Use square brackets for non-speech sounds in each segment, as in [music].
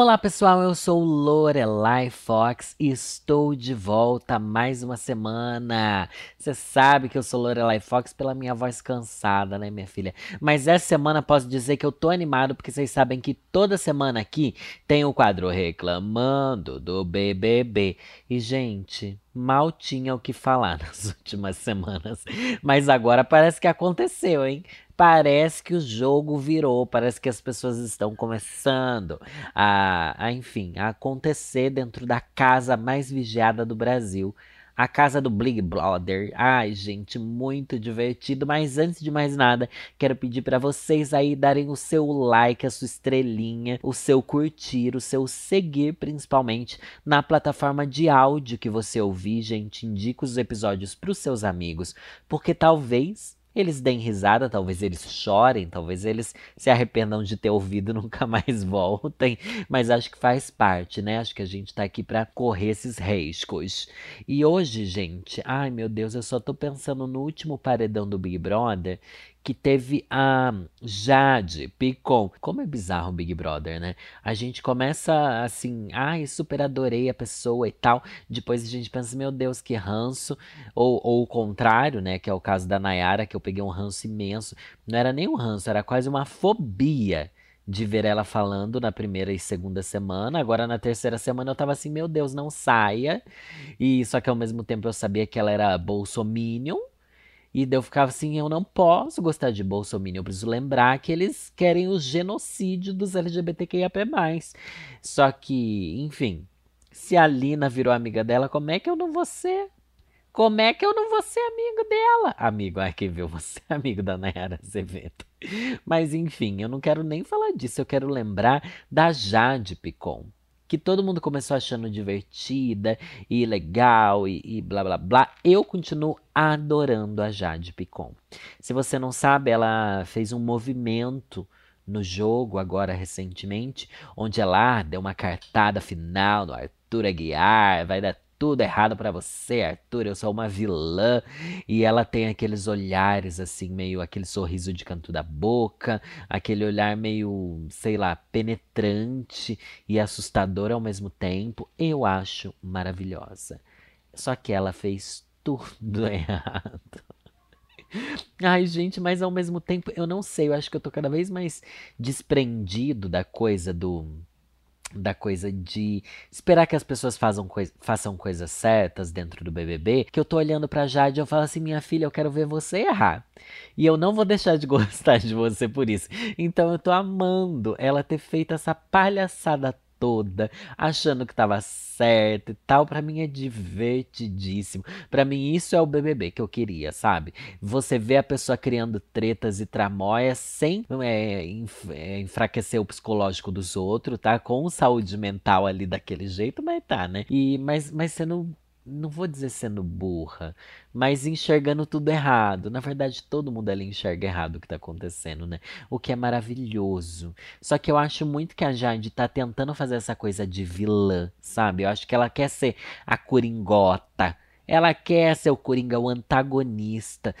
Olá pessoal, eu sou Lorelai Fox e estou de volta mais uma semana. Você sabe que eu sou Lorelai Fox pela minha voz cansada, né, minha filha? Mas essa semana posso dizer que eu tô animado porque vocês sabem que toda semana aqui tem o quadro Reclamando do BBB. E gente, mal tinha o que falar [laughs] nas últimas semanas, mas agora parece que aconteceu, hein? parece que o jogo virou, parece que as pessoas estão começando a, a, enfim, a acontecer dentro da casa mais vigiada do Brasil. A casa do Big Brother. Ai, gente, muito divertido. Mas antes de mais nada, quero pedir para vocês aí darem o seu like, a sua estrelinha, o seu curtir, o seu seguir, principalmente na plataforma de áudio que você ouvir, gente. Indica os episódios para os seus amigos, porque talvez eles deem risada, talvez eles chorem, talvez eles se arrependam de ter ouvido e [laughs] nunca mais voltem, mas acho que faz parte, né? Acho que a gente tá aqui para correr esses riscos. E hoje, gente, ai meu Deus, eu só tô pensando no último paredão do Big Brother, que teve a Jade Picon. Como é bizarro o Big Brother, né? A gente começa assim, ai, super adorei a pessoa e tal. Depois a gente pensa, meu Deus, que ranço. Ou, ou o contrário, né? Que é o caso da Nayara, que eu peguei um ranço imenso. Não era nem um ranço, era quase uma fobia de ver ela falando na primeira e segunda semana. Agora na terceira semana eu tava assim, meu Deus, não saia. E só que ao mesmo tempo eu sabia que ela era bolsominion. E eu ficava assim, eu não posso gostar de Bolsonaro, eu preciso lembrar que eles querem o genocídio dos LGBTQIAP+. Só que, enfim, se a Lina virou amiga dela, como é que eu não vou ser? Como é que eu não vou ser amigo dela? Amigo, ai que viu, você é [laughs] amigo da Nayara Azevedo. Mas enfim, eu não quero nem falar disso, eu quero lembrar da Jade Picon que todo mundo começou achando divertida e legal e, e, blá blá blá. Eu continuo adorando a Jade Picon. Se você não sabe, ela fez um movimento no jogo agora recentemente, onde ela deu uma cartada final no Arthur Aguiar, vai dar tudo errado para você, Arthur, eu sou uma vilã. E ela tem aqueles olhares assim, meio aquele sorriso de canto da boca, aquele olhar meio, sei lá, penetrante e assustador ao mesmo tempo. Eu acho maravilhosa. Só que ela fez tudo [laughs] errado. Ai, gente, mas ao mesmo tempo, eu não sei, eu acho que eu tô cada vez mais desprendido da coisa do da coisa de esperar que as pessoas façam, coi façam coisas certas dentro do BBB, que eu tô olhando pra Jade e eu falo assim, minha filha, eu quero ver você errar. E eu não vou deixar de [laughs] gostar de você por isso. Então eu tô amando ela ter feito essa palhaçada toda, achando que tava certo e tal. Para mim é divertidíssimo. Para mim isso é o BBB que eu queria, sabe? Você vê a pessoa criando tretas e tramóias sem é, é, enfraquecer o psicológico dos outros, tá? Com saúde mental ali daquele jeito, mas tá, né? E mas mas sendo não vou dizer sendo burra, mas enxergando tudo errado. Na verdade, todo mundo ali enxerga errado o que tá acontecendo, né? O que é maravilhoso. Só que eu acho muito que a Jade tá tentando fazer essa coisa de vilã, sabe? Eu acho que ela quer ser a coringota. Ela quer ser o Coringa, o antagonista.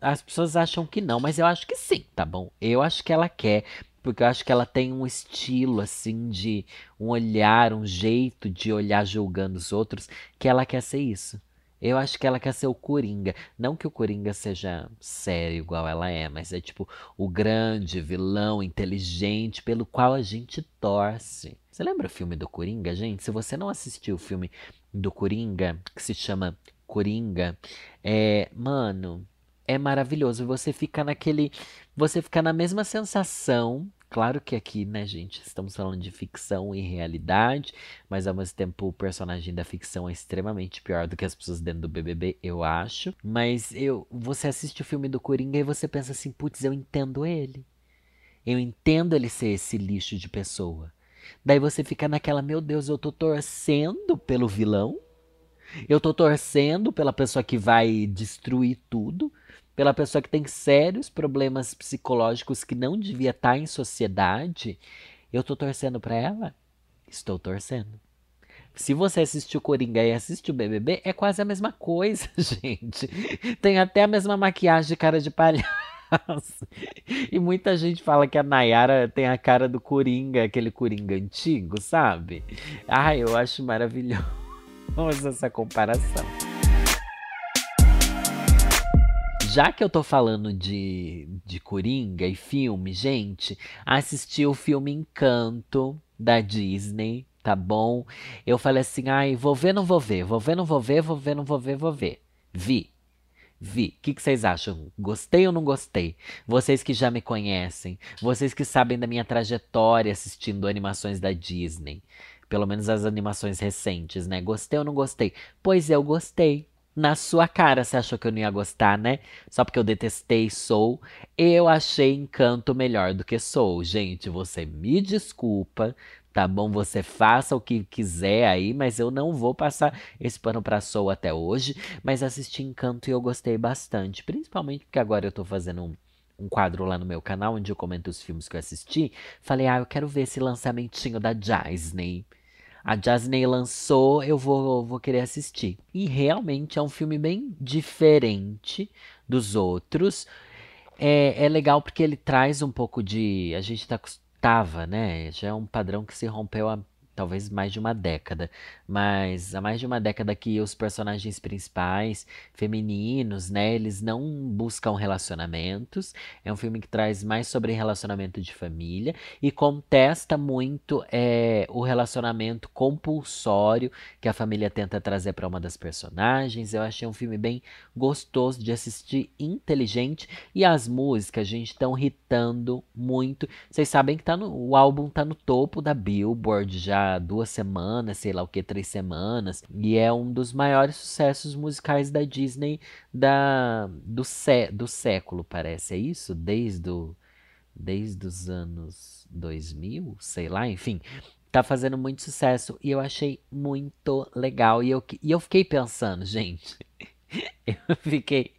As pessoas acham que não, mas eu acho que sim, tá bom? Eu acho que ela quer. Porque eu acho que ela tem um estilo, assim, de um olhar, um jeito de olhar julgando os outros, que ela quer ser isso. Eu acho que ela quer ser o Coringa. Não que o Coringa seja sério igual ela é, mas é tipo o grande vilão inteligente pelo qual a gente torce. Você lembra o filme do Coringa, gente? Se você não assistiu o filme do Coringa, que se chama Coringa, é, mano, é maravilhoso. Você fica naquele. Você fica na mesma sensação. Claro que aqui, né, gente, estamos falando de ficção e realidade, mas ao mesmo tempo o personagem da ficção é extremamente pior do que as pessoas dentro do BBB, eu acho. Mas eu, você assiste o filme do Coringa e você pensa assim, putz, eu entendo ele. Eu entendo ele ser esse lixo de pessoa. Daí você fica naquela, meu Deus, eu tô torcendo pelo vilão. Eu tô torcendo pela pessoa que vai destruir tudo pela pessoa que tem sérios problemas psicológicos que não devia estar em sociedade. Eu tô torcendo pra ela? Estou torcendo. Se você assistiu Coringa e assistiu BBB, é quase a mesma coisa, [laughs] gente. Tem até a mesma maquiagem de cara de palhaço. E muita gente fala que a Nayara tem a cara do Coringa, aquele Coringa antigo, sabe? Ai, eu acho maravilhoso essa comparação. Já que eu tô falando de, de Coringa e filme, gente, assisti o filme Encanto da Disney, tá bom? Eu falei assim, ai, vou ver, não vou ver, vou ver, não vou ver, vou ver, não vou ver, vou ver. Vi. Vi. O que, que vocês acham? Gostei ou não gostei? Vocês que já me conhecem, vocês que sabem da minha trajetória assistindo animações da Disney, pelo menos as animações recentes, né? Gostei ou não gostei? Pois eu gostei. Na sua cara, você achou que eu não ia gostar, né? Só porque eu detestei Soul. Eu achei Encanto melhor do que Soul. Gente, você me desculpa, tá bom? Você faça o que quiser aí, mas eu não vou passar esse pano pra Soul até hoje. Mas assisti Encanto e eu gostei bastante. Principalmente porque agora eu tô fazendo um, um quadro lá no meu canal onde eu comento os filmes que eu assisti. Falei, ah, eu quero ver esse lançamentinho da Disney a Disney lançou, eu vou, vou querer assistir. E realmente é um filme bem diferente dos outros. É, é legal porque ele traz um pouco de. A gente tá, tava, né? Já é um padrão que se rompeu há talvez mais de uma década, mas há mais de uma década que os personagens principais, femininos, né, eles não buscam relacionamentos. É um filme que traz mais sobre relacionamento de família e contesta muito é, o relacionamento compulsório que a família tenta trazer para uma das personagens. Eu achei um filme bem gostoso de assistir, inteligente e as músicas, gente, estão hitando muito. Vocês sabem que tá no, o álbum tá no topo da Billboard já duas semanas, sei lá o que, três semanas. E é um dos maiores sucessos musicais da Disney da, do, sé, do século, parece. É isso? Desde, o, desde os anos 2000, sei lá, enfim. Tá fazendo muito sucesso e eu achei muito legal. E eu, e eu fiquei pensando, [laughs] gente. [laughs] Eu fiquei.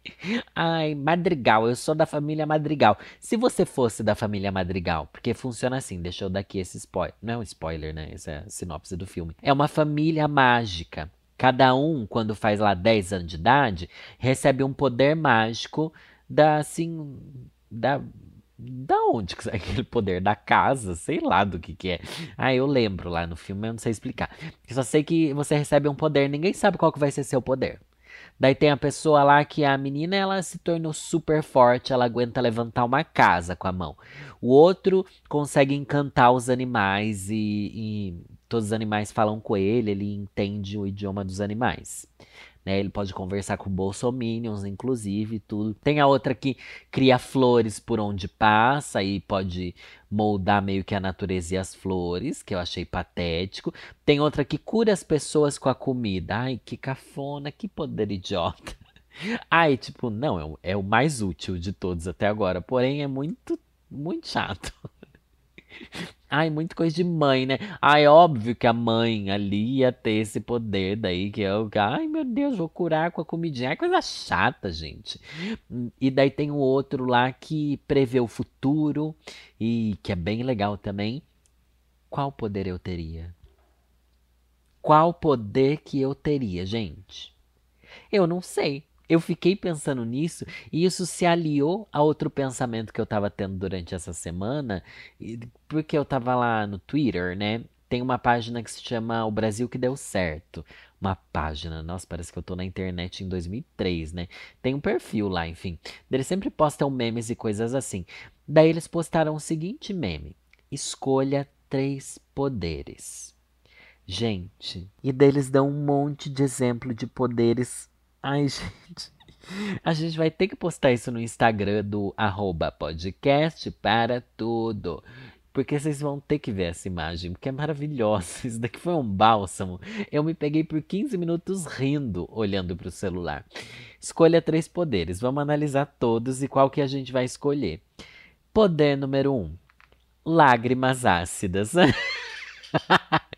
Ai, Madrigal, eu sou da família Madrigal. Se você fosse da família Madrigal, porque funciona assim, deixa eu dar aqui esse spoiler. Não é um spoiler, né? Essa é a sinopse do filme. É uma família mágica. Cada um, quando faz lá 10 anos de idade, recebe um poder mágico da, assim, da da onde que sai [laughs] aquele poder? Da casa? Sei lá do que que é. Ah, eu lembro lá no filme, eu não sei explicar. Eu só sei que você recebe um poder, ninguém sabe qual que vai ser seu poder. Daí tem a pessoa lá que a menina ela se tornou super forte, ela aguenta levantar uma casa com a mão. O outro consegue encantar os animais e, e todos os animais falam com ele, ele entende o idioma dos animais. Né? Ele pode conversar com bolsominions, inclusive, tudo. Tem a outra que cria flores por onde passa e pode moldar meio que a natureza e as flores, que eu achei patético. Tem outra que cura as pessoas com a comida. Ai, que cafona, que poder idiota. [laughs] Ai, tipo, não, é o, é o mais útil de todos até agora, porém é muito, muito chato. Ai, muito coisa de mãe, né? Ai, óbvio que a mãe ali ia ter esse poder daí, que é o. Ai, meu Deus, vou curar com a comidinha. É coisa chata, gente. E daí tem o outro lá que prevê o futuro e que é bem legal também. Qual poder eu teria? Qual poder que eu teria, gente? Eu não sei eu fiquei pensando nisso e isso se aliou a outro pensamento que eu estava tendo durante essa semana, porque eu estava lá no Twitter, né? Tem uma página que se chama O Brasil que Deu Certo. Uma página, nossa, parece que eu tô na internet em 2003, né? Tem um perfil lá, enfim. Eles sempre postam memes e coisas assim. Daí eles postaram o seguinte meme: Escolha três poderes. Gente, e daí eles dão um monte de exemplo de poderes Ai, [laughs] gente. A gente vai ter que postar isso no Instagram do arroba podcast para tudo. Porque vocês vão ter que ver essa imagem, porque é maravilhosa. Isso daqui foi um bálsamo. Eu me peguei por 15 minutos rindo, olhando para o celular. Escolha três poderes. Vamos analisar todos e qual que a gente vai escolher. Poder número um: lágrimas ácidas. [laughs]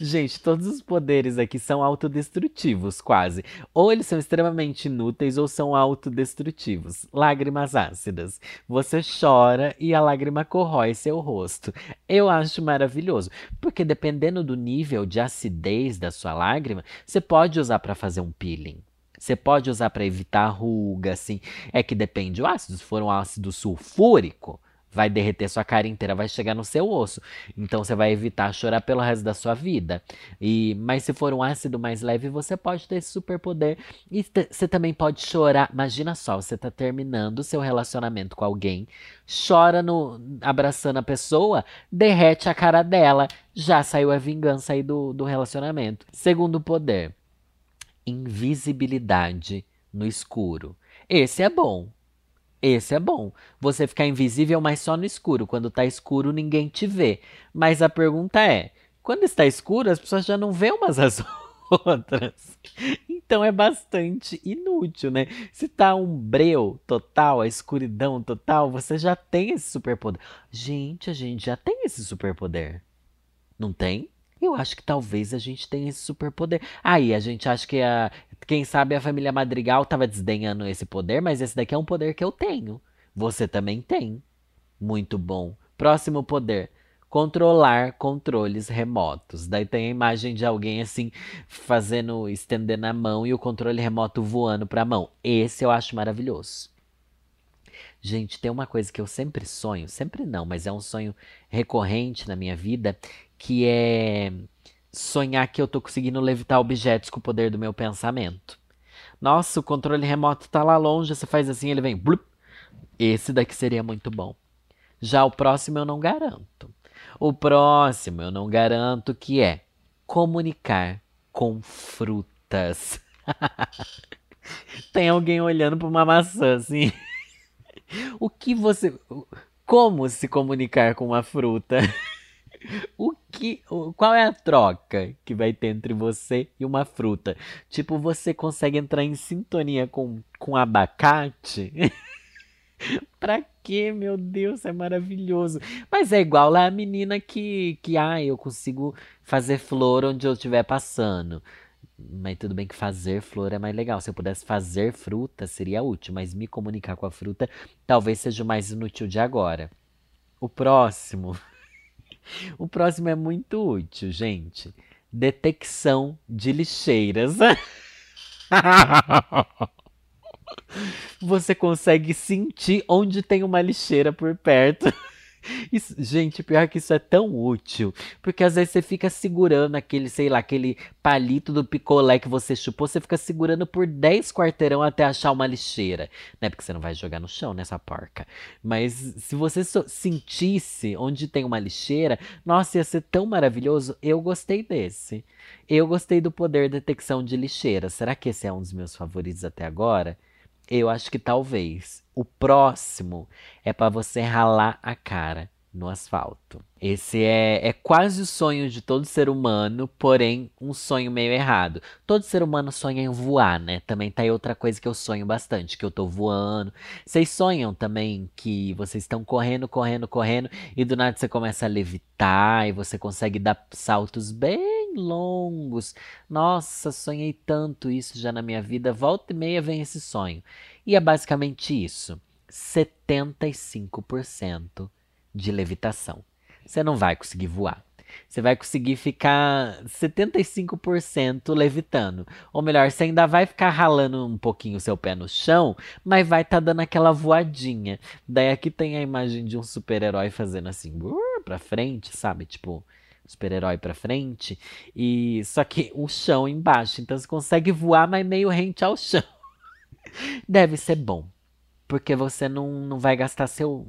Gente, todos os poderes aqui são autodestrutivos, quase. Ou eles são extremamente inúteis ou são autodestrutivos. Lágrimas ácidas. Você chora e a lágrima corrói seu rosto. Eu acho maravilhoso, porque dependendo do nível de acidez da sua lágrima, você pode usar para fazer um peeling. Você pode usar para evitar ruga, assim. É que depende do ácido. Se for um ácido sulfúrico, vai derreter sua cara inteira, vai chegar no seu osso. Então você vai evitar chorar pelo resto da sua vida. E mas se for um ácido mais leve, você pode ter esse superpoder e você também pode chorar. Imagina só, você tá terminando seu relacionamento com alguém, chora no abraçando a pessoa, derrete a cara dela, já saiu a vingança aí do, do relacionamento. Segundo poder, invisibilidade no escuro. Esse é bom. Esse é bom. Você ficar invisível, mas só no escuro. Quando tá escuro, ninguém te vê. Mas a pergunta é: quando está escuro, as pessoas já não vê umas as [laughs] outras. Então é bastante inútil, né? Se tá um breu total, a escuridão total, você já tem esse superpoder. Gente, a gente já tem esse superpoder. Não tem? Eu acho que talvez a gente tenha esse superpoder. Aí a gente acha que a, quem sabe a família Madrigal estava desdenhando esse poder, mas esse daqui é um poder que eu tenho. Você também tem. Muito bom. Próximo poder. Controlar controles remotos. Daí tem a imagem de alguém assim, fazendo, estendendo a mão e o controle remoto voando para a mão. Esse eu acho maravilhoso. Gente, tem uma coisa que eu sempre sonho, sempre não, mas é um sonho recorrente na minha vida, que é sonhar que eu tô conseguindo levitar objetos com o poder do meu pensamento. Nossa, o controle remoto tá lá longe, você faz assim, ele vem. Blup. Esse daqui seria muito bom. Já o próximo eu não garanto. O próximo eu não garanto que é comunicar com frutas. [laughs] Tem alguém olhando para uma maçã assim. [laughs] o que você. Como se comunicar com uma fruta? [laughs] [laughs] O que, qual é a troca que vai ter entre você e uma fruta? Tipo, você consegue entrar em sintonia com, com abacate? [laughs] pra quê, meu Deus, é maravilhoso. Mas é igual lá a menina que, que ah, eu consigo fazer flor onde eu estiver passando. Mas tudo bem que fazer flor é mais legal. Se eu pudesse fazer fruta, seria útil. Mas me comunicar com a fruta talvez seja o mais inútil de agora. O próximo. [laughs] [laughs] O próximo é muito útil, gente. Detecção de lixeiras. [laughs] Você consegue sentir onde tem uma lixeira por perto. [laughs] Isso, gente, pior que isso é tão útil. Porque às vezes você fica segurando aquele, sei lá, aquele palito do picolé que você chupou, você fica segurando por 10 quarteirão até achar uma lixeira. Né? Porque você não vai jogar no chão nessa porca. Mas se você so sentisse onde tem uma lixeira, nossa, ia ser tão maravilhoso. Eu gostei desse. Eu gostei do poder detecção de lixeira. Será que esse é um dos meus favoritos até agora? Eu acho que talvez. O próximo é para você ralar a cara no asfalto. Esse é, é quase o sonho de todo ser humano, porém um sonho meio errado. Todo ser humano sonha em voar, né? Também tá aí outra coisa que eu sonho bastante, que eu tô voando. Vocês sonham também que vocês estão correndo, correndo, correndo e do nada você começa a levitar e você consegue dar saltos bem longos. Nossa, sonhei tanto isso já na minha vida. Volta e meia vem esse sonho. E é basicamente isso. 75% de levitação. Você não vai conseguir voar. Você vai conseguir ficar 75% levitando. Ou melhor, você ainda vai ficar ralando um pouquinho o seu pé no chão, mas vai estar tá dando aquela voadinha. Daí aqui tem a imagem de um super-herói fazendo assim, pra frente, sabe? Tipo, super-herói pra frente. E só que o chão embaixo. Então você consegue voar, mas meio rente ao chão. [laughs] Deve ser bom. Porque você não, não vai gastar seu,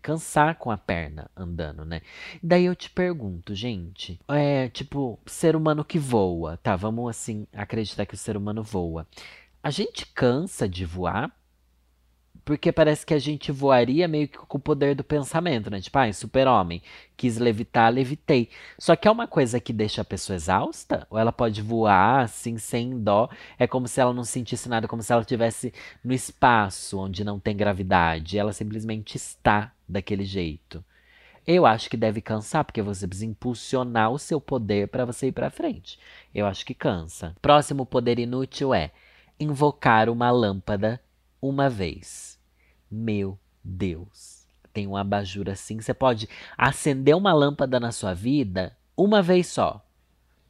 cansar com a perna andando, né? Daí eu te pergunto, gente, é tipo, ser humano que voa, tá? Vamos assim acreditar que o ser humano voa. A gente cansa de voar? Porque parece que a gente voaria meio que com o poder do pensamento, né? Tipo, ah, super-homem, quis levitar, levitei. Só que é uma coisa que deixa a pessoa exausta? Ou ela pode voar assim, sem dó? É como se ela não sentisse nada, como se ela estivesse no espaço onde não tem gravidade. Ela simplesmente está daquele jeito. Eu acho que deve cansar, porque você precisa impulsionar o seu poder para você ir para frente. Eu acho que cansa. Próximo poder inútil é invocar uma lâmpada uma vez. Meu Deus. Tem um abajur assim. Você pode acender uma lâmpada na sua vida uma vez só.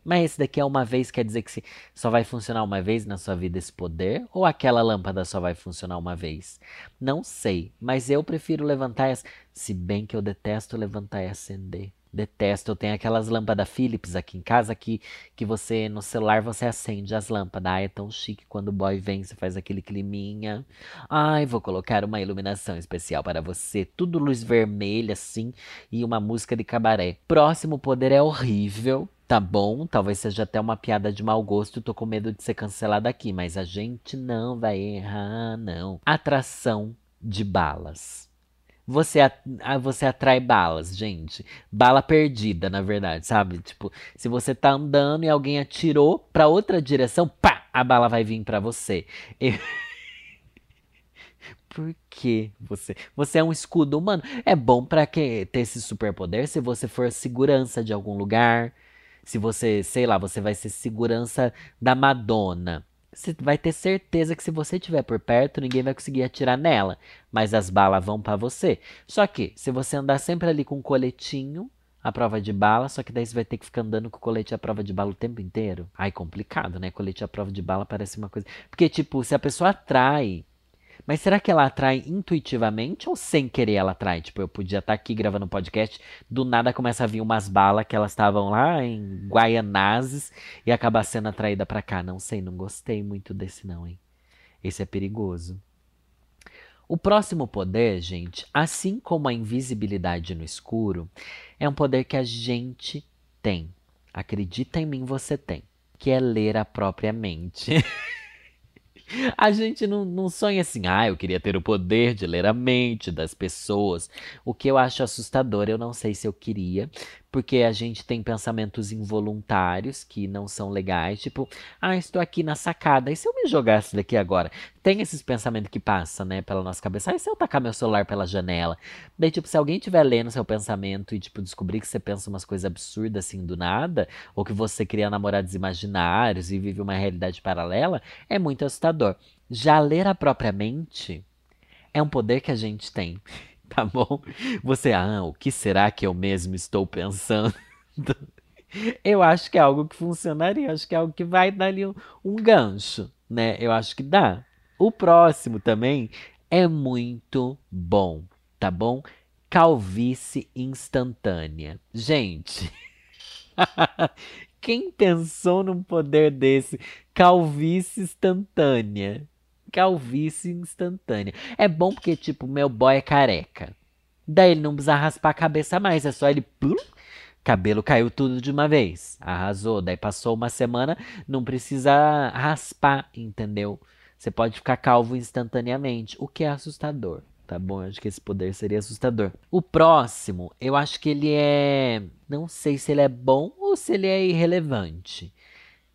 Mas esse daqui é uma vez, quer dizer que só vai funcionar uma vez na sua vida esse poder? Ou aquela lâmpada só vai funcionar uma vez? Não sei, mas eu prefiro levantar e Se bem que eu detesto levantar e acender. Detesto, eu tenho aquelas lâmpadas Philips aqui em casa que, que você, no celular, você acende as lâmpadas. Ai, é tão chique quando o boy vem, você faz aquele climinha. Ai, vou colocar uma iluminação especial para você. Tudo luz vermelha, assim, e uma música de cabaré. Próximo poder é horrível, tá bom? Talvez seja até uma piada de mau gosto, tô com medo de ser cancelada aqui, mas a gente não vai errar, não. Atração de balas. Você, você atrai balas, gente. Bala perdida, na verdade, sabe? Tipo, se você tá andando e alguém atirou pra outra direção, pá, a bala vai vir pra você. [laughs] Por que você? Você é um escudo humano. É bom para ter esse superpoder se você for segurança de algum lugar, se você, sei lá, você vai ser segurança da Madonna. Você vai ter certeza que se você estiver por perto, ninguém vai conseguir atirar nela, mas as balas vão para você. Só que se você andar sempre ali com um coletinho, a prova de bala, só que daí você vai ter que ficar andando com o colete à prova de bala o tempo inteiro. Ai, complicado, né? Colete à prova de bala parece uma coisa. Porque, tipo, se a pessoa atrai mas será que ela atrai intuitivamente ou sem querer ela atrai? Tipo, eu podia estar tá aqui gravando um podcast, do nada começa a vir umas balas que elas estavam lá em Guaianazes e acaba sendo atraída para cá. Não sei, não gostei muito desse não, hein? Esse é perigoso. O próximo poder, gente, assim como a invisibilidade no escuro, é um poder que a gente tem. Acredita em mim, você tem. Que é ler a própria mente. [laughs] A gente não, não sonha assim, ah, eu queria ter o poder de ler a mente das pessoas. O que eu acho assustador, eu não sei se eu queria, porque a gente tem pensamentos involuntários que não são legais, tipo, ah, estou aqui na sacada, e se eu me jogasse daqui agora? Tem esses pensamentos que passam, né, pela nossa cabeça, ah, e se eu tacar meu celular pela janela? Daí, tipo, se alguém estiver lendo seu pensamento e, tipo, descobrir que você pensa umas coisas absurdas assim do nada, ou que você cria namorados imaginários e vive uma realidade paralela, é muito assustador. Já ler a própria mente é um poder que a gente tem. [laughs] tá bom? Você, ah, o que será que eu mesmo estou pensando? [laughs] Eu acho que é algo que funcionaria, acho que é algo que vai dar ali um, um gancho, né? Eu acho que dá. O próximo também é muito bom, tá bom? Calvície instantânea. Gente, [laughs] quem pensou num poder desse? Calvície instantânea calvície instantânea. É bom porque, tipo, meu boy é careca. Daí ele não precisa raspar a cabeça mais, é só ele. Plum, cabelo caiu tudo de uma vez. Arrasou. Daí passou uma semana, não precisa raspar, entendeu? Você pode ficar calvo instantaneamente, o que é assustador. Tá bom, eu acho que esse poder seria assustador. O próximo, eu acho que ele é. Não sei se ele é bom ou se ele é irrelevante.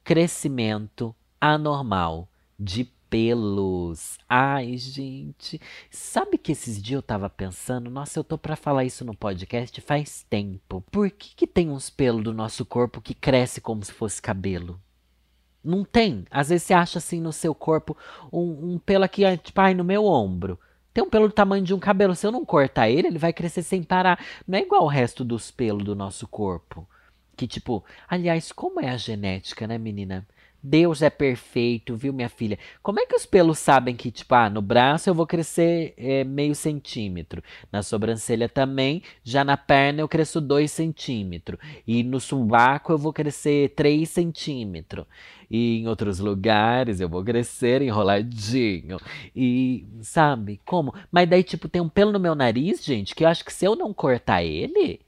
Crescimento anormal de pelos. Ai, gente. Sabe que esses dias eu tava pensando, nossa, eu tô para falar isso no podcast faz tempo. Por que que tem uns pelos do nosso corpo que cresce como se fosse cabelo? Não tem. Às vezes você acha assim no seu corpo um, um pelo aqui, tipo, ai, no meu ombro. Tem um pelo do tamanho de um cabelo. Se eu não cortar ele, ele vai crescer sem parar. Não é igual o resto dos pelos do nosso corpo. Que tipo, aliás, como é a genética, né, menina? Deus é perfeito, viu, minha filha? Como é que os pelos sabem que, tipo, ah, no braço eu vou crescer é, meio centímetro, na sobrancelha também, já na perna eu cresço dois centímetros, e no sovaco eu vou crescer três centímetros, e em outros lugares eu vou crescer enroladinho, e sabe como? Mas daí, tipo, tem um pelo no meu nariz, gente, que eu acho que se eu não cortar ele,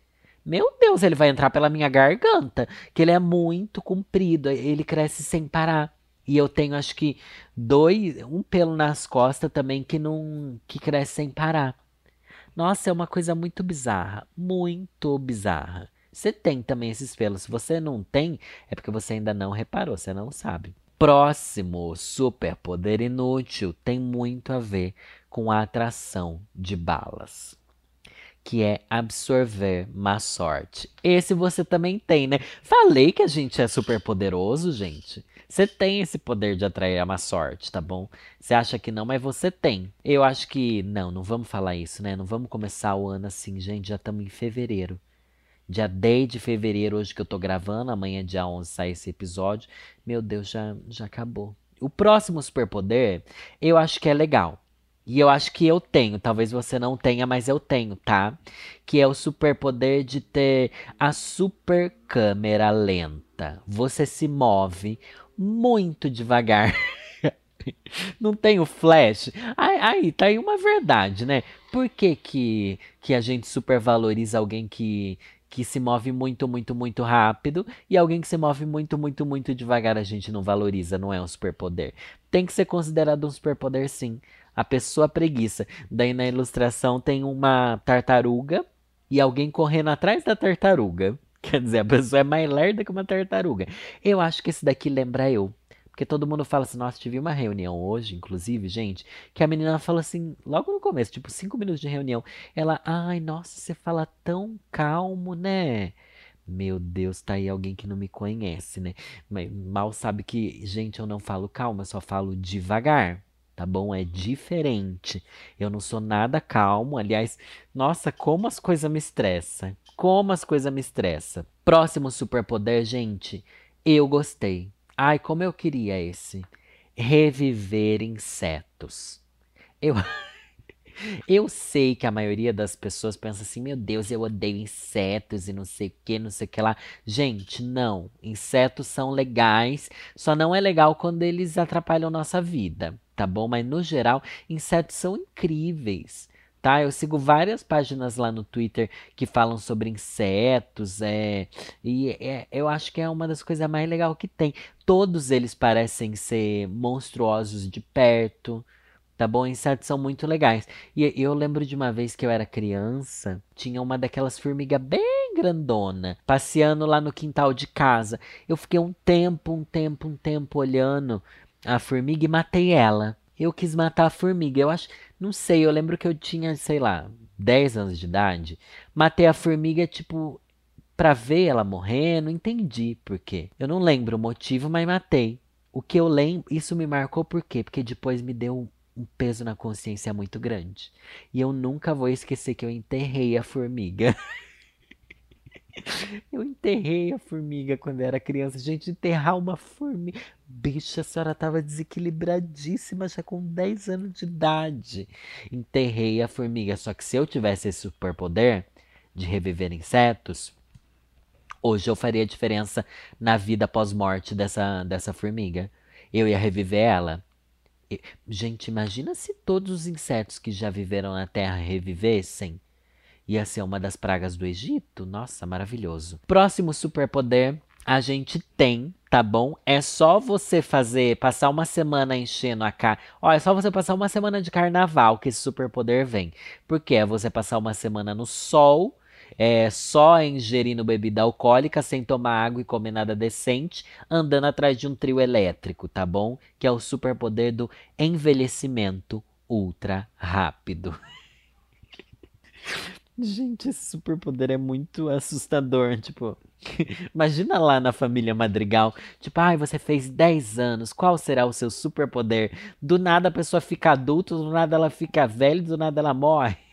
meu Deus, ele vai entrar pela minha garganta, que ele é muito comprido, ele cresce sem parar. E eu tenho acho que dois, um pelo nas costas também que não que cresce sem parar. Nossa, é uma coisa muito bizarra, muito bizarra. Você tem também esses pelos. Se você não tem, é porque você ainda não reparou, você não sabe. Próximo superpoder inútil tem muito a ver com a atração de balas que é absorver má sorte. Esse você também tem, né? Falei que a gente é super poderoso, gente. Você tem esse poder de atrair a má sorte, tá bom? Você acha que não, mas você tem. Eu acho que. Não, não vamos falar isso, né? Não vamos começar o ano assim, gente. Já estamos em fevereiro. Dia 10 de fevereiro, hoje que eu tô gravando, amanhã, dia 11, sai esse episódio. Meu Deus, já, já acabou. O próximo superpoder, eu acho que é legal. E eu acho que eu tenho, talvez você não tenha, mas eu tenho, tá? Que é o superpoder de ter a super câmera lenta. Você se move muito devagar. [laughs] não tem o flash. Aí, aí, tá aí uma verdade, né? Por que, que, que a gente supervaloriza alguém que, que se move muito, muito, muito rápido e alguém que se move muito, muito, muito devagar a gente não valoriza, não é um superpoder. Tem que ser considerado um superpoder sim. A pessoa preguiça. Daí na ilustração tem uma tartaruga e alguém correndo atrás da tartaruga. [laughs] Quer dizer, a pessoa é mais lerda que uma tartaruga. Eu acho que esse daqui lembra eu. Porque todo mundo fala assim, nossa, tive uma reunião hoje, inclusive, gente, que a menina fala assim, logo no começo, tipo, cinco minutos de reunião, ela, ai, nossa, você fala tão calmo, né? Meu Deus, tá aí alguém que não me conhece, né? Mas mal sabe que, gente, eu não falo calma, só falo devagar tá bom? É diferente. Eu não sou nada calmo. Aliás, nossa, como as coisas me estressam. Como as coisas me estressam. Próximo superpoder, gente. Eu gostei. Ai, como eu queria esse. Reviver insetos. Eu. [laughs] Eu sei que a maioria das pessoas pensa assim: meu Deus, eu odeio insetos e não sei o que, não sei o que lá. Gente, não. Insetos são legais, só não é legal quando eles atrapalham nossa vida, tá bom? Mas no geral, insetos são incríveis tá? Eu sigo várias páginas lá no Twitter que falam sobre insetos, é, e é, eu acho que é uma das coisas mais legais que tem. Todos eles parecem ser monstruosos de perto, tá bom? Insetos são muito legais. E eu lembro de uma vez que eu era criança, tinha uma daquelas formigas bem grandona, passeando lá no quintal de casa. Eu fiquei um tempo, um tempo, um tempo olhando a formiga e matei ela. Eu quis matar a formiga. Eu acho, não sei, eu lembro que eu tinha, sei lá, 10 anos de idade. Matei a formiga, tipo, pra ver ela morrer, não entendi por quê. Eu não lembro o motivo, mas matei. O que eu lembro, isso me marcou por quê? Porque depois me deu um peso na consciência muito grande. E eu nunca vou esquecer que eu enterrei a formiga. [laughs] [laughs] Eu enterrei a formiga quando era criança. Gente, enterrar uma formiga. Bicha, a senhora estava desequilibradíssima já com 10 anos de idade. Enterrei a formiga. Só que se eu tivesse esse superpoder de reviver insetos, hoje eu faria diferença na vida pós-morte dessa, dessa formiga. Eu ia reviver ela. Gente, imagina se todos os insetos que já viveram na Terra revivessem ia ser uma das pragas do Egito. Nossa, maravilhoso. Próximo superpoder a gente tem, tá bom? É só você fazer, passar uma semana enchendo a cara. Olha, é só você passar uma semana de carnaval que esse superpoder vem. Porque é você passar uma semana no sol, é, só ingerindo bebida alcoólica, sem tomar água e comer nada decente, andando atrás de um trio elétrico, tá bom? Que é o superpoder do envelhecimento ultra rápido. [laughs] Gente, esse superpoder é muito assustador. Tipo, [laughs] imagina lá na família Madrigal. Tipo, ai, você fez 10 anos, qual será o seu superpoder? Do nada a pessoa fica adulta, do nada ela fica velha, do nada ela morre. [laughs]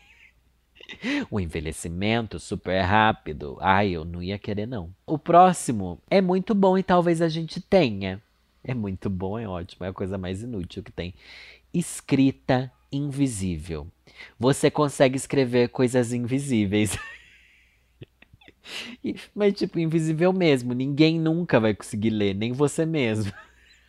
O envelhecimento super rápido. Ai, eu não ia querer, não. O próximo é muito bom e talvez a gente tenha. É muito bom, é ótimo, é a coisa mais inútil que tem. Escrita invisível. Você consegue escrever coisas invisíveis. [laughs] Mas, tipo, invisível mesmo. Ninguém nunca vai conseguir ler, nem você mesmo.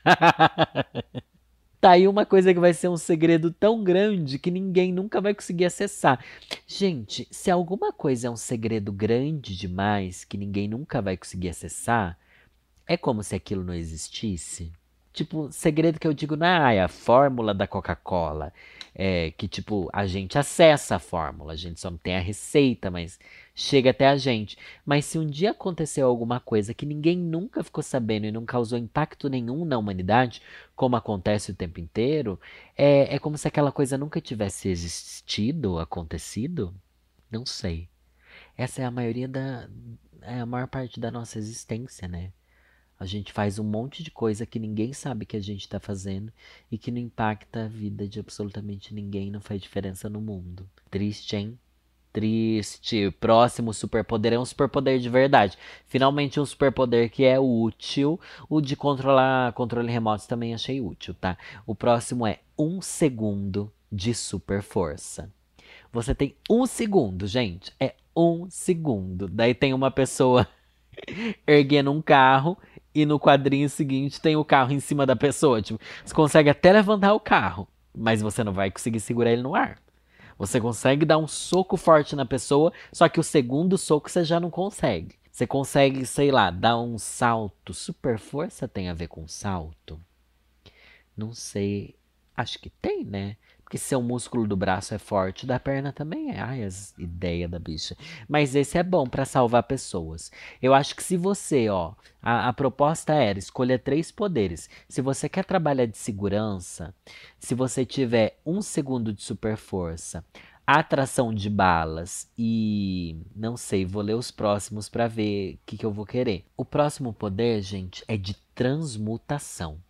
[laughs] tá aí uma coisa que vai ser um segredo tão grande que ninguém nunca vai conseguir acessar. Gente, se alguma coisa é um segredo grande demais que ninguém nunca vai conseguir acessar, é como se aquilo não existisse. Tipo, segredo que eu digo não é a fórmula da Coca-Cola. É que, tipo, a gente acessa a fórmula, a gente só não tem a receita, mas chega até a gente. Mas se um dia aconteceu alguma coisa que ninguém nunca ficou sabendo e não causou impacto nenhum na humanidade, como acontece o tempo inteiro, é, é como se aquela coisa nunca tivesse existido, acontecido. Não sei. Essa é a maioria da. É a maior parte da nossa existência, né? A gente faz um monte de coisa que ninguém sabe que a gente está fazendo e que não impacta a vida de absolutamente ninguém, não faz diferença no mundo. Triste, hein? Triste. Próximo superpoder é um superpoder de verdade. Finalmente um superpoder que é útil. O de controlar controle remoto também achei útil, tá? O próximo é um segundo de super força. Você tem um segundo, gente. É um segundo. Daí tem uma pessoa [laughs] erguendo um carro e no quadrinho seguinte tem o carro em cima da pessoa. Tipo, você consegue até levantar o carro, mas você não vai conseguir segurar ele no ar. Você consegue dar um soco forte na pessoa, só que o segundo soco você já não consegue. Você consegue, sei lá, dar um salto. Super força tem a ver com salto? Não sei. Acho que tem, né? Porque se o músculo do braço é forte, da perna também é. Ai, as ideias da bicha. Mas esse é bom para salvar pessoas. Eu acho que se você, ó, a, a, proposta era escolher três poderes. Se você quer trabalhar de segurança, se você tiver um segundo de super força, atração de balas e não sei, vou ler os próximos para ver o que, que eu vou querer. O próximo poder, gente, é de transmutação.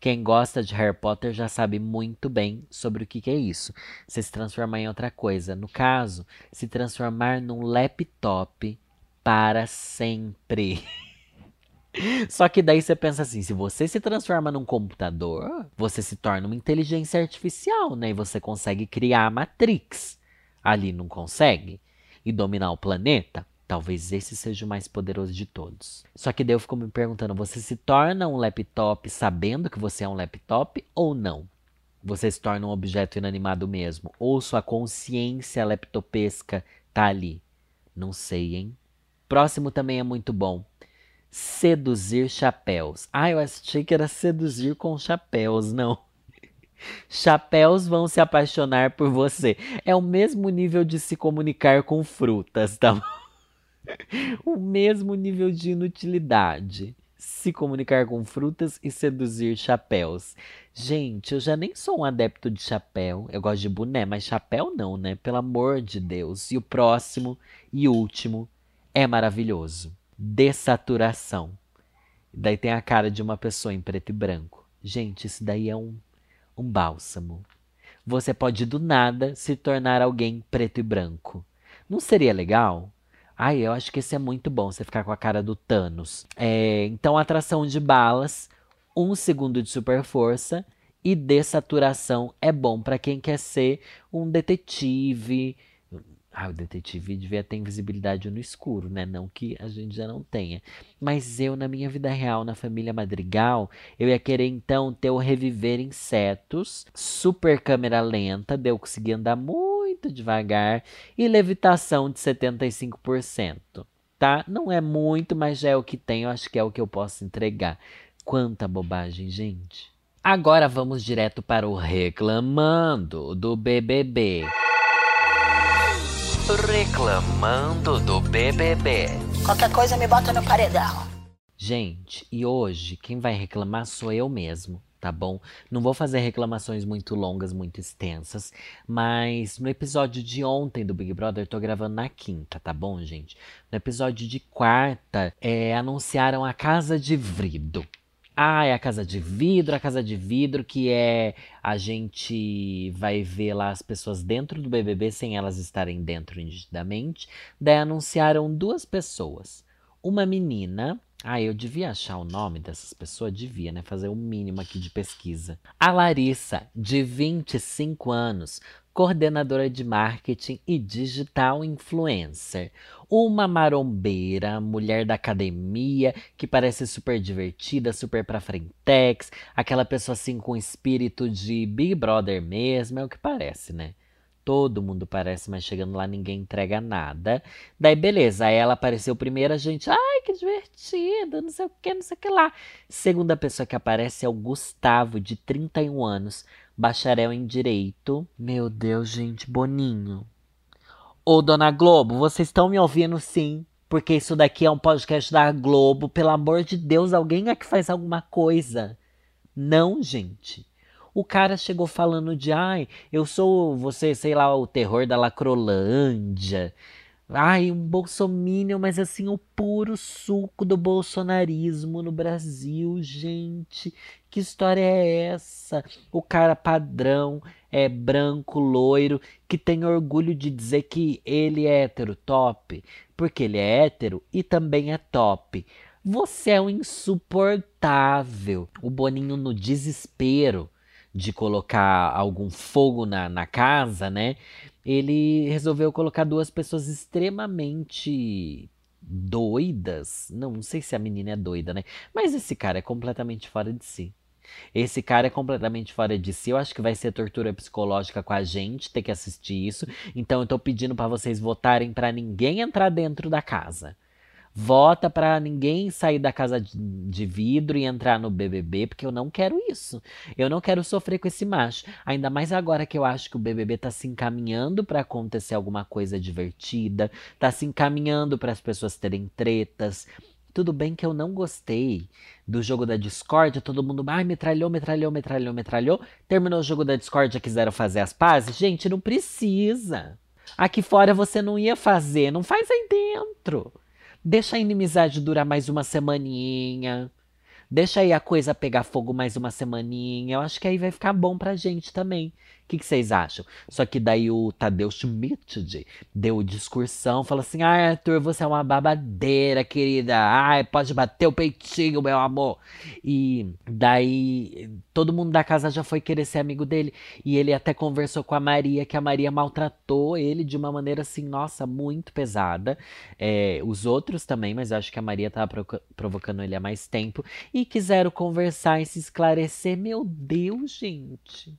Quem gosta de Harry Potter já sabe muito bem sobre o que, que é isso. Você se transformar em outra coisa. No caso, se transformar num laptop para sempre. [laughs] Só que daí você pensa assim, se você se transforma num computador, você se torna uma inteligência artificial, né? E você consegue criar a Matrix. Ali não consegue? E dominar o planeta? Talvez esse seja o mais poderoso de todos. Só que daí eu fico me perguntando: você se torna um laptop sabendo que você é um laptop ou não? Você se torna um objeto inanimado mesmo? Ou sua consciência laptopesca tá ali? Não sei, hein? Próximo também é muito bom. Seduzir chapéus. Ah, eu achei que era seduzir com chapéus, não. [laughs] Chapéus vão se apaixonar por você. É o mesmo nível de se comunicar com frutas, tá bom? [laughs] o mesmo nível de inutilidade. Se comunicar com frutas e seduzir chapéus. Gente, eu já nem sou um adepto de chapéu. Eu gosto de boné, mas chapéu não, né? Pelo amor de Deus. E o próximo e último é maravilhoso. Dessaturação. Daí tem a cara de uma pessoa em preto e branco. Gente, isso daí é um, um bálsamo. Você pode do nada se tornar alguém preto e branco. Não seria legal? Ai, eu acho que esse é muito bom, você ficar com a cara do Thanos. É, então, atração de balas, um segundo de super força e dessaturação é bom para quem quer ser um detetive. Ah, o detetive devia ter invisibilidade no escuro, né? Não que a gente já não tenha. Mas eu, na minha vida real, na família Madrigal, eu ia querer então ter o reviver insetos, super câmera lenta, de eu conseguir andar muito muito devagar e levitação de 75%, tá? Não é muito, mas já é o que tem, eu acho que é o que eu posso entregar. Quanta bobagem, gente. Agora vamos direto para o reclamando do BBB. Reclamando do BBB. Qualquer coisa me bota no paredão. Gente, e hoje quem vai reclamar sou eu mesmo tá bom? Não vou fazer reclamações muito longas, muito extensas, mas no episódio de ontem do Big Brother, eu tô gravando na quinta, tá bom, gente? No episódio de quarta, é, anunciaram a Casa de Vidro. Ah, é a Casa de Vidro, a Casa de Vidro, que é a gente vai ver lá as pessoas dentro do BBB sem elas estarem dentro nitidamente. Daí anunciaram duas pessoas. Uma menina ah, eu devia achar o nome dessas pessoas, devia, né? Fazer o mínimo aqui de pesquisa. A Larissa, de 25 anos, coordenadora de marketing e digital influencer. Uma marombeira, mulher da academia, que parece super divertida, super pra frentex, aquela pessoa assim com espírito de Big Brother mesmo, é o que parece, né? Todo mundo parece, mas chegando lá ninguém entrega nada. Daí, beleza. Aí ela apareceu primeiro, a gente, ai, que divertido, não sei o que, não sei o que lá. Segunda pessoa que aparece é o Gustavo, de 31 anos, bacharel em Direito. Meu Deus, gente, Boninho. Ô, Dona Globo, vocês estão me ouvindo sim? Porque isso daqui é um podcast da Globo. Pelo amor de Deus, alguém é que faz alguma coisa. Não, gente. O cara chegou falando de, ai, eu sou você, sei lá, o terror da Lacrolândia. Ai, um bolsominion, mas assim, o puro suco do bolsonarismo no Brasil, gente. Que história é essa? O cara padrão, é branco, loiro, que tem orgulho de dizer que ele é hétero top, porque ele é hétero e também é top. Você é um insuportável. O Boninho no desespero de colocar algum fogo na, na casa, né? Ele resolveu colocar duas pessoas extremamente doidas. Não, não sei se a menina é doida, né? Mas esse cara é completamente fora de si. Esse cara é completamente fora de si. Eu acho que vai ser tortura psicológica com a gente ter que assistir isso. Então eu tô pedindo para vocês votarem para ninguém entrar dentro da casa. Vota para ninguém sair da casa de vidro e entrar no BBB, porque eu não quero isso. Eu não quero sofrer com esse macho. Ainda mais agora que eu acho que o BBB tá se encaminhando para acontecer alguma coisa divertida, tá se encaminhando para as pessoas terem tretas. Tudo bem que eu não gostei do jogo da Discord, todo mundo, ai, metralhou, metralhou, metralhou, metralhou. Terminou o jogo da Discord, já quiseram fazer as pazes. Gente, não precisa. Aqui fora você não ia fazer, não faz aí dentro. Deixa a inimizade durar mais uma semaninha. Deixa aí a coisa pegar fogo mais uma semaninha. Eu acho que aí vai ficar bom pra gente também. O que, que, vocês acham? Só que daí o Tadeu Schmidt deu discursão, falou assim: Ah, Arthur, você é uma babadeira, querida. Ai, pode bater o peitinho, meu amor. E daí todo mundo da casa já foi querer ser amigo dele. E ele até conversou com a Maria, que a Maria maltratou ele de uma maneira assim, nossa, muito pesada. É, os outros também, mas eu acho que a Maria tava provocando ele há mais tempo. E quiseram conversar e se esclarecer. Meu Deus, gente.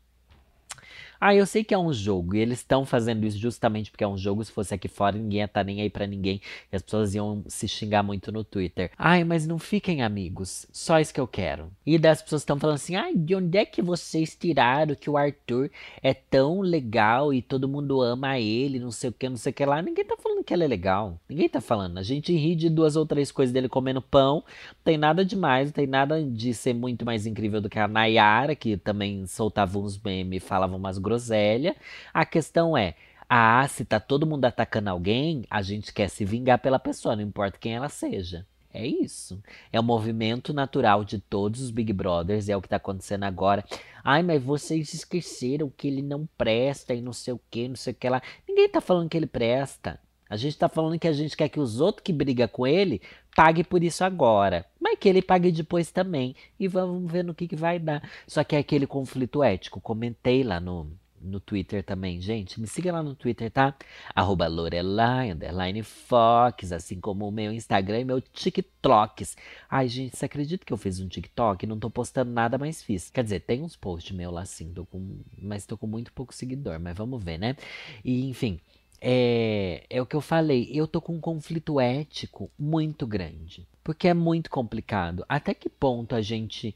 Ah, eu sei que é um jogo e eles estão fazendo isso justamente porque é um jogo. Se fosse aqui fora, ninguém ia estar tá nem aí para ninguém e as pessoas iam se xingar muito no Twitter. Ai, mas não fiquem amigos. Só isso que eu quero. E das pessoas estão falando assim: ai, de onde é que vocês tiraram que o Arthur é tão legal e todo mundo ama ele, não sei o que, não sei o que lá? Ninguém tá falando que ele é legal. Ninguém tá falando. A gente ri de duas ou três coisas dele comendo pão. Não tem nada demais, não tem nada de ser muito mais incrível do que a Nayara, que também soltava uns memes e falava umas groselhas. A questão é. Ah, se tá todo mundo atacando alguém, a gente quer se vingar pela pessoa, não importa quem ela seja. É isso. É o movimento natural de todos os Big Brothers, é o que tá acontecendo agora. Ai, mas vocês esqueceram que ele não presta e não sei o que, não sei o que lá. Ninguém tá falando que ele presta. A gente tá falando que a gente quer que os outros que brigam com ele pague por isso agora. Mas que ele pague depois também. E vamos ver no que, que vai dar. Só que é aquele conflito ético. Comentei lá no, no Twitter também, gente. Me siga lá no Twitter, tá? Arroba Lorelai, underline Fox, assim como o meu Instagram e meu TikToks. Ai, gente, você acredita que eu fiz um TikTok? Não tô postando nada, mas fiz. Quer dizer, tem uns posts meu lá sim, tô com, mas tô com muito pouco seguidor, mas vamos ver, né? E, enfim, é, é o que eu falei, eu tô com um conflito ético muito grande. Porque é muito complicado. Até que ponto a gente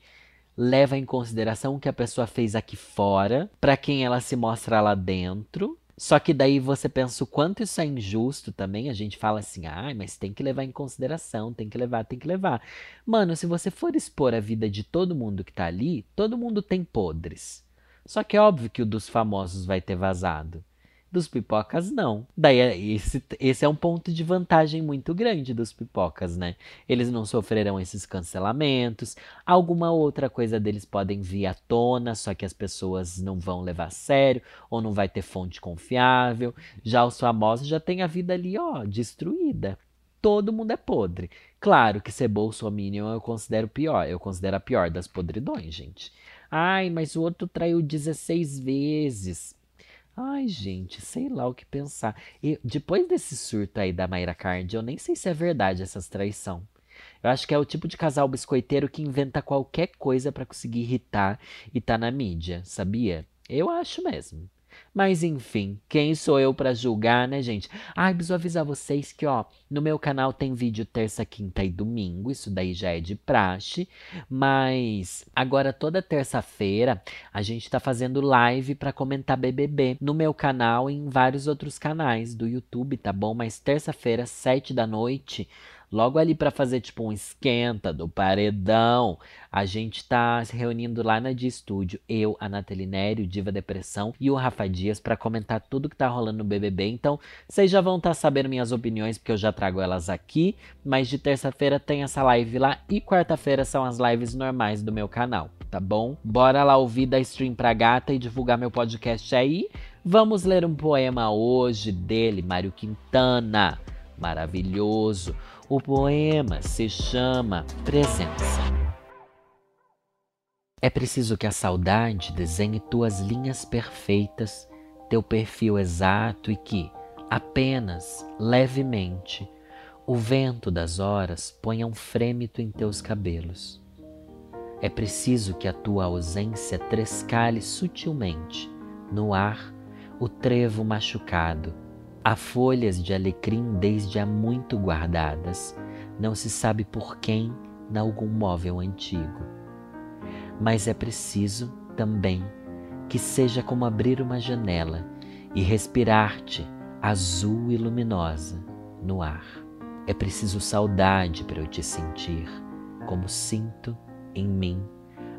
leva em consideração o que a pessoa fez aqui fora, para quem ela se mostra lá dentro. Só que daí você pensa o quanto isso é injusto também. A gente fala assim, ah, mas tem que levar em consideração, tem que levar, tem que levar. Mano, se você for expor a vida de todo mundo que tá ali, todo mundo tem podres. Só que é óbvio que o dos famosos vai ter vazado. Dos pipocas, não. Daí, é, esse, esse é um ponto de vantagem muito grande dos pipocas, né? Eles não sofrerão esses cancelamentos. Alguma outra coisa deles podem vir à tona, só que as pessoas não vão levar a sério, ou não vai ter fonte confiável. Já os famosos já têm a vida ali, ó, destruída. Todo mundo é podre. Claro que ser bolsominion eu considero pior. Eu considero a pior das podridões, gente. Ai, mas o outro traiu 16 vezes. Ai, gente, sei lá o que pensar. E depois desse surto aí da Mayra Card, eu nem sei se é verdade essas traição. Eu acho que é o tipo de casal biscoiteiro que inventa qualquer coisa para conseguir irritar e tá na mídia, sabia? Eu acho mesmo. Mas enfim, quem sou eu para julgar, né, gente? Ai, preciso avisar vocês que, ó, no meu canal tem vídeo terça, quinta e domingo, isso daí já é de praxe, mas agora toda terça-feira a gente tá fazendo live para comentar BBB no meu canal e em vários outros canais do YouTube, tá bom? Mas terça-feira, sete da noite, logo ali para fazer tipo um esquenta do paredão. A gente tá se reunindo lá na de estúdio, eu, a Nathalie Nério, Diva Depressão e o Rafa Dias para comentar tudo que tá rolando no BBB. Então, vocês já vão estar tá sabendo minhas opiniões porque eu já trago elas aqui, mas de terça-feira tem essa live lá e quarta-feira são as lives normais do meu canal, tá bom? Bora lá ouvir da stream pra gata e divulgar meu podcast aí. Vamos ler um poema hoje dele, Mário Quintana. Maravilhoso. O poema se chama Presença. É preciso que a saudade desenhe tuas linhas perfeitas, teu perfil exato e que, apenas levemente, o vento das horas ponha um frêmito em teus cabelos. É preciso que a tua ausência trescale sutilmente no ar o trevo machucado Há folhas de alecrim desde há muito guardadas, não se sabe por quem, nalgum móvel antigo. Mas é preciso, também, que seja como abrir uma janela e respirar-te, azul e luminosa, no ar. É preciso saudade para eu te sentir, como sinto em mim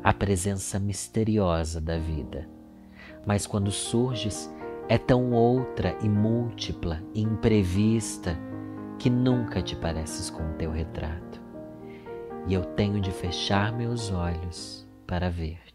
a presença misteriosa da vida. Mas quando surges, é tão outra e múltipla e imprevista que nunca te pareces com o teu retrato. E eu tenho de fechar meus olhos para ver-te.